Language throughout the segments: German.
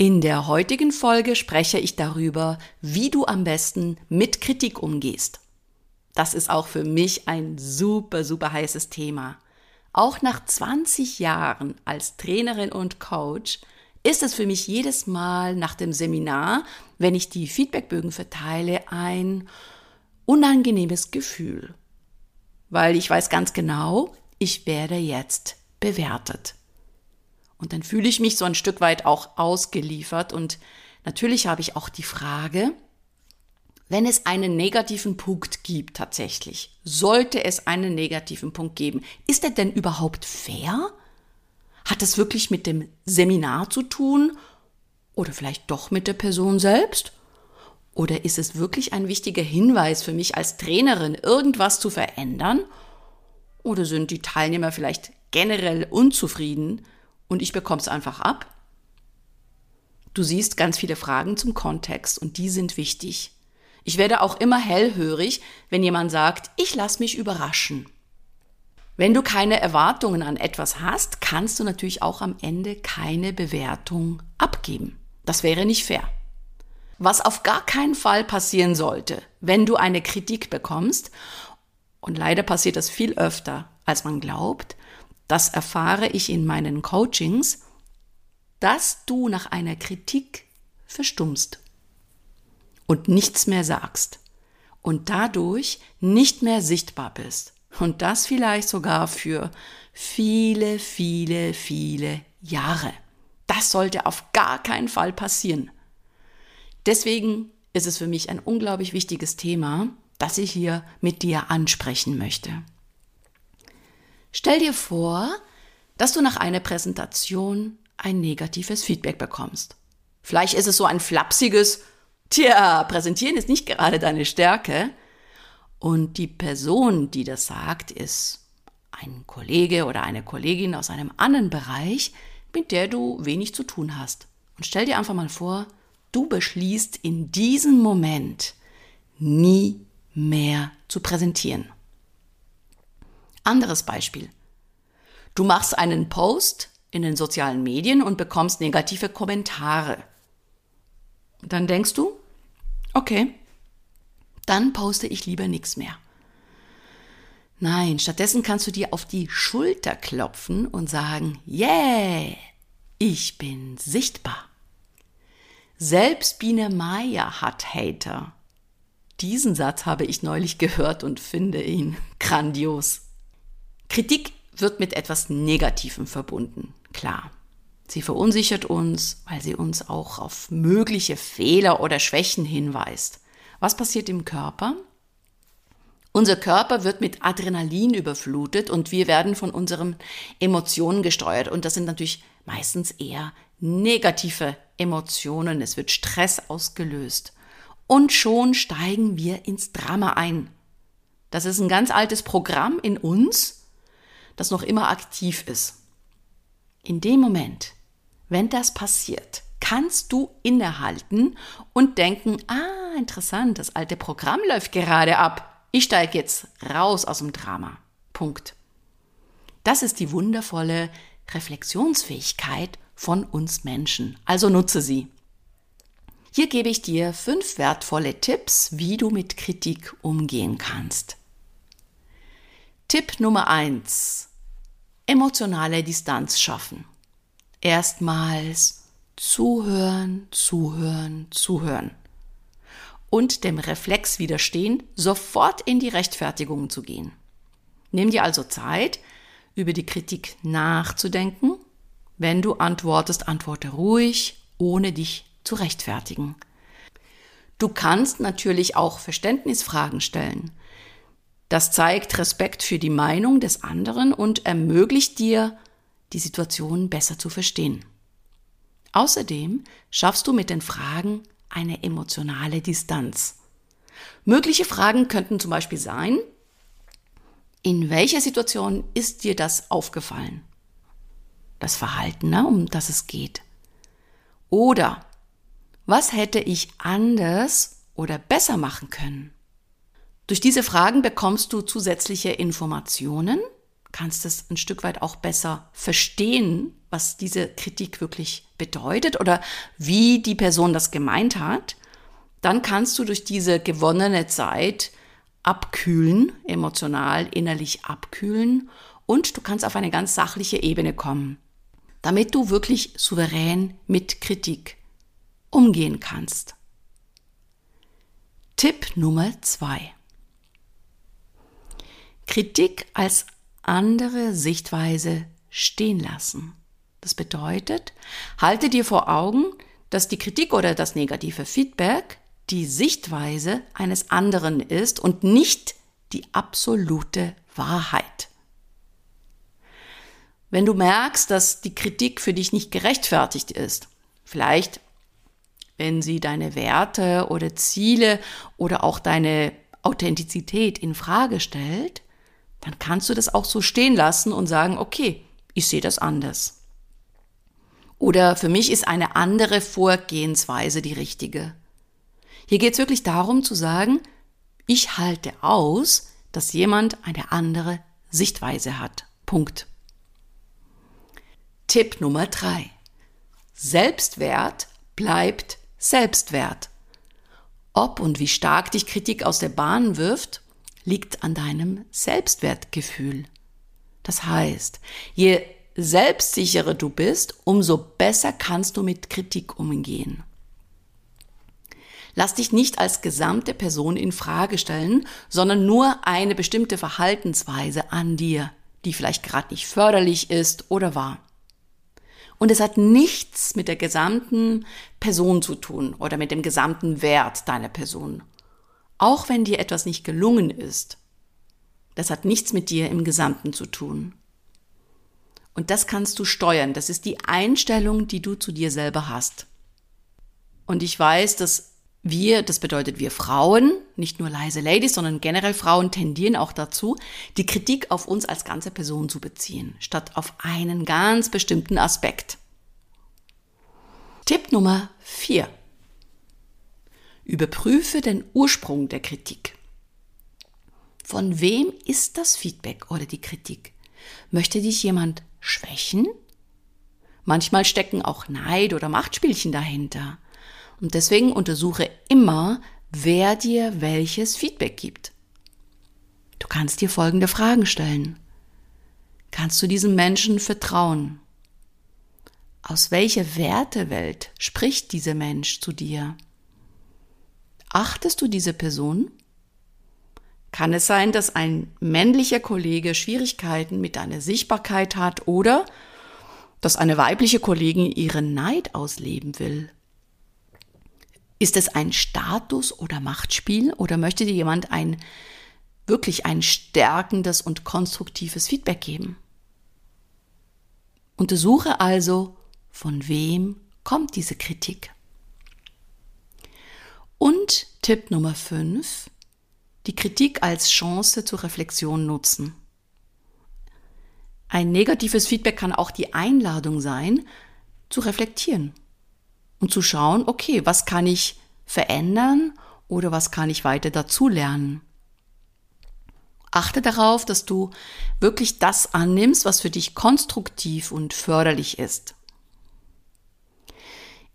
In der heutigen Folge spreche ich darüber, wie du am besten mit Kritik umgehst. Das ist auch für mich ein super, super heißes Thema. Auch nach 20 Jahren als Trainerin und Coach ist es für mich jedes Mal nach dem Seminar, wenn ich die Feedbackbögen verteile, ein unangenehmes Gefühl. Weil ich weiß ganz genau, ich werde jetzt bewertet. Und dann fühle ich mich so ein Stück weit auch ausgeliefert. Und natürlich habe ich auch die Frage, wenn es einen negativen Punkt gibt tatsächlich, sollte es einen negativen Punkt geben, ist er denn überhaupt fair? Hat es wirklich mit dem Seminar zu tun? Oder vielleicht doch mit der Person selbst? Oder ist es wirklich ein wichtiger Hinweis für mich als Trainerin, irgendwas zu verändern? Oder sind die Teilnehmer vielleicht generell unzufrieden und ich bekomme es einfach ab. Du siehst ganz viele Fragen zum Kontext und die sind wichtig. Ich werde auch immer hellhörig, wenn jemand sagt, ich lasse mich überraschen. Wenn du keine Erwartungen an etwas hast, kannst du natürlich auch am Ende keine Bewertung abgeben. Das wäre nicht fair. Was auf gar keinen Fall passieren sollte, wenn du eine Kritik bekommst, und leider passiert das viel öfter, als man glaubt, das erfahre ich in meinen Coachings, dass du nach einer Kritik verstummst und nichts mehr sagst und dadurch nicht mehr sichtbar bist. Und das vielleicht sogar für viele, viele, viele Jahre. Das sollte auf gar keinen Fall passieren. Deswegen ist es für mich ein unglaublich wichtiges Thema, das ich hier mit dir ansprechen möchte. Stell dir vor, dass du nach einer Präsentation ein negatives Feedback bekommst. Vielleicht ist es so ein flapsiges, tja, präsentieren ist nicht gerade deine Stärke. Und die Person, die das sagt, ist ein Kollege oder eine Kollegin aus einem anderen Bereich, mit der du wenig zu tun hast. Und stell dir einfach mal vor, du beschließt in diesem Moment nie mehr zu präsentieren. Anderes Beispiel. Du machst einen Post in den sozialen Medien und bekommst negative Kommentare. Dann denkst du, okay, dann poste ich lieber nichts mehr. Nein, stattdessen kannst du dir auf die Schulter klopfen und sagen, yeah, ich bin sichtbar. Selbst Biene Maya hat Hater. Diesen Satz habe ich neulich gehört und finde ihn grandios. Kritik wird mit etwas Negativem verbunden, klar. Sie verunsichert uns, weil sie uns auch auf mögliche Fehler oder Schwächen hinweist. Was passiert im Körper? Unser Körper wird mit Adrenalin überflutet und wir werden von unseren Emotionen gesteuert. Und das sind natürlich meistens eher negative Emotionen. Es wird Stress ausgelöst. Und schon steigen wir ins Drama ein. Das ist ein ganz altes Programm in uns, das noch immer aktiv ist. In dem Moment, wenn das passiert, kannst du innehalten und denken, ah, interessant, das alte Programm läuft gerade ab. Ich steige jetzt raus aus dem Drama. Punkt. Das ist die wundervolle Reflexionsfähigkeit von uns Menschen. Also nutze sie. Hier gebe ich dir fünf wertvolle Tipps, wie du mit Kritik umgehen kannst. Tipp Nummer eins: emotionale Distanz schaffen. Erstmals zuhören, zuhören, zuhören. Und dem Reflex widerstehen, sofort in die Rechtfertigung zu gehen. Nimm dir also Zeit, über die Kritik nachzudenken. Wenn du antwortest, antworte ruhig, ohne dich zu rechtfertigen. Du kannst natürlich auch Verständnisfragen stellen. Das zeigt Respekt für die Meinung des anderen und ermöglicht dir, die Situation besser zu verstehen. Außerdem schaffst du mit den Fragen eine emotionale Distanz. Mögliche Fragen könnten zum Beispiel sein, in welcher Situation ist dir das aufgefallen? Das Verhalten, ne, um das es geht. Oder was hätte ich anders oder besser machen können? Durch diese Fragen bekommst du zusätzliche Informationen, kannst es ein Stück weit auch besser verstehen, was diese Kritik wirklich bedeutet oder wie die Person das gemeint hat. Dann kannst du durch diese gewonnene Zeit abkühlen, emotional, innerlich abkühlen und du kannst auf eine ganz sachliche Ebene kommen, damit du wirklich souverän mit Kritik umgehen kannst. Tipp Nummer zwei. Kritik als andere Sichtweise stehen lassen. Das bedeutet, halte dir vor Augen, dass die Kritik oder das negative Feedback die Sichtweise eines anderen ist und nicht die absolute Wahrheit. Wenn du merkst, dass die Kritik für dich nicht gerechtfertigt ist, vielleicht wenn sie deine Werte oder Ziele oder auch deine Authentizität in Frage stellt, dann kannst du das auch so stehen lassen und sagen, okay, ich sehe das anders. Oder für mich ist eine andere Vorgehensweise die richtige. Hier geht es wirklich darum zu sagen, ich halte aus, dass jemand eine andere Sichtweise hat. Punkt. Tipp Nummer drei: Selbstwert bleibt Selbstwert. Ob und wie stark dich Kritik aus der Bahn wirft, liegt an deinem Selbstwertgefühl. Das heißt, je selbstsicherer du bist, umso besser kannst du mit Kritik umgehen. Lass dich nicht als gesamte Person in Frage stellen, sondern nur eine bestimmte Verhaltensweise an dir, die vielleicht gerade nicht förderlich ist oder war. Und es hat nichts mit der gesamten Person zu tun oder mit dem gesamten Wert deiner Person. Auch wenn dir etwas nicht gelungen ist. Das hat nichts mit dir im Gesamten zu tun. Und das kannst du steuern. Das ist die Einstellung, die du zu dir selber hast. Und ich weiß, dass wir, das bedeutet wir Frauen, nicht nur leise Ladies, sondern generell Frauen tendieren auch dazu, die Kritik auf uns als ganze Person zu beziehen, statt auf einen ganz bestimmten Aspekt. Tipp Nummer 4. Überprüfe den Ursprung der Kritik. Von wem ist das Feedback oder die Kritik? Möchte dich jemand schwächen? Manchmal stecken auch Neid oder Machtspielchen dahinter. Und deswegen untersuche immer, wer dir welches Feedback gibt. Du kannst dir folgende Fragen stellen. Kannst du diesem Menschen vertrauen? Aus welcher Wertewelt spricht dieser Mensch zu dir? Achtest du diese Person? Kann es sein, dass ein männlicher Kollege Schwierigkeiten mit deiner Sichtbarkeit hat oder dass eine weibliche Kollegin ihren Neid ausleben will? Ist es ein Status- oder Machtspiel oder möchte dir jemand ein wirklich ein stärkendes und konstruktives Feedback geben? Untersuche also, von wem kommt diese Kritik. Und Tipp Nummer 5, die Kritik als Chance zur Reflexion nutzen. Ein negatives Feedback kann auch die Einladung sein, zu reflektieren und zu schauen, okay, was kann ich verändern oder was kann ich weiter dazulernen. Achte darauf, dass du wirklich das annimmst, was für dich konstruktiv und förderlich ist.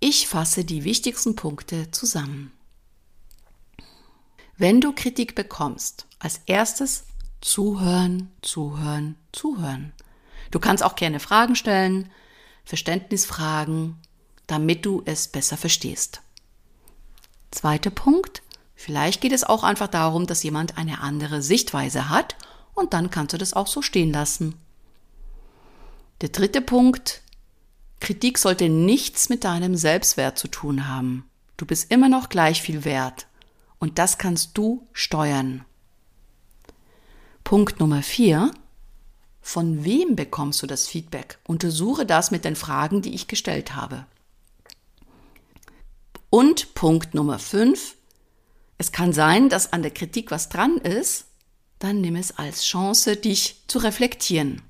Ich fasse die wichtigsten Punkte zusammen. Wenn du Kritik bekommst, als erstes zuhören, zuhören, zuhören. Du kannst auch gerne Fragen stellen, Verständnisfragen damit du es besser verstehst. Zweiter Punkt. Vielleicht geht es auch einfach darum, dass jemand eine andere Sichtweise hat und dann kannst du das auch so stehen lassen. Der dritte Punkt. Kritik sollte nichts mit deinem Selbstwert zu tun haben. Du bist immer noch gleich viel wert. Und das kannst du steuern. Punkt Nummer vier. Von wem bekommst du das Feedback? Untersuche das mit den Fragen, die ich gestellt habe. Und Punkt Nummer 5. Es kann sein, dass an der Kritik was dran ist. Dann nimm es als Chance, dich zu reflektieren.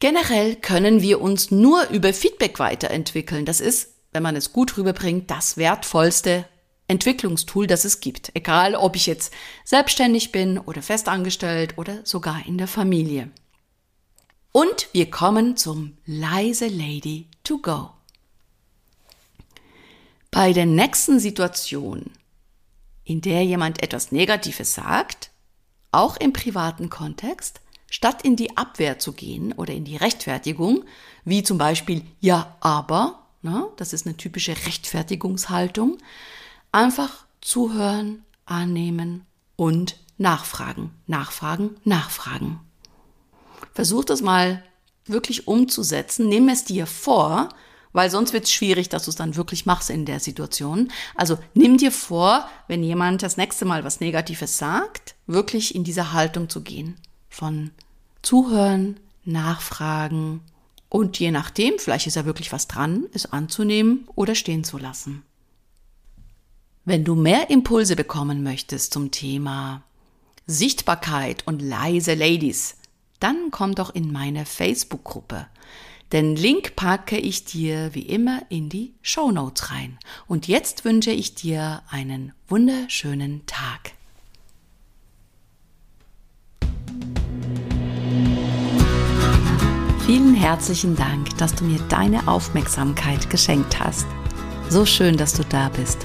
Generell können wir uns nur über Feedback weiterentwickeln. Das ist, wenn man es gut rüberbringt, das wertvollste Entwicklungstool, das es gibt. Egal, ob ich jetzt selbstständig bin oder festangestellt oder sogar in der Familie. Und wir kommen zum leise Lady to go. Bei der nächsten Situation, in der jemand etwas Negatives sagt, auch im privaten Kontext, statt in die Abwehr zu gehen oder in die Rechtfertigung, wie zum Beispiel ja, aber, na, das ist eine typische Rechtfertigungshaltung, einfach zuhören, annehmen und nachfragen, nachfragen, nachfragen. Versuch das mal wirklich umzusetzen. Nimm es dir vor, weil sonst wird es schwierig, dass du es dann wirklich machst in der Situation. Also nimm dir vor, wenn jemand das nächste Mal was Negatives sagt, wirklich in diese Haltung zu gehen. Von zuhören, nachfragen und je nachdem, vielleicht ist ja wirklich was dran, es anzunehmen oder stehen zu lassen. Wenn du mehr Impulse bekommen möchtest zum Thema Sichtbarkeit und leise Ladies, dann komm doch in meine Facebook-Gruppe. Den Link packe ich dir wie immer in die Show Notes rein. Und jetzt wünsche ich dir einen wunderschönen Tag. Vielen herzlichen Dank, dass du mir deine Aufmerksamkeit geschenkt hast. So schön, dass du da bist.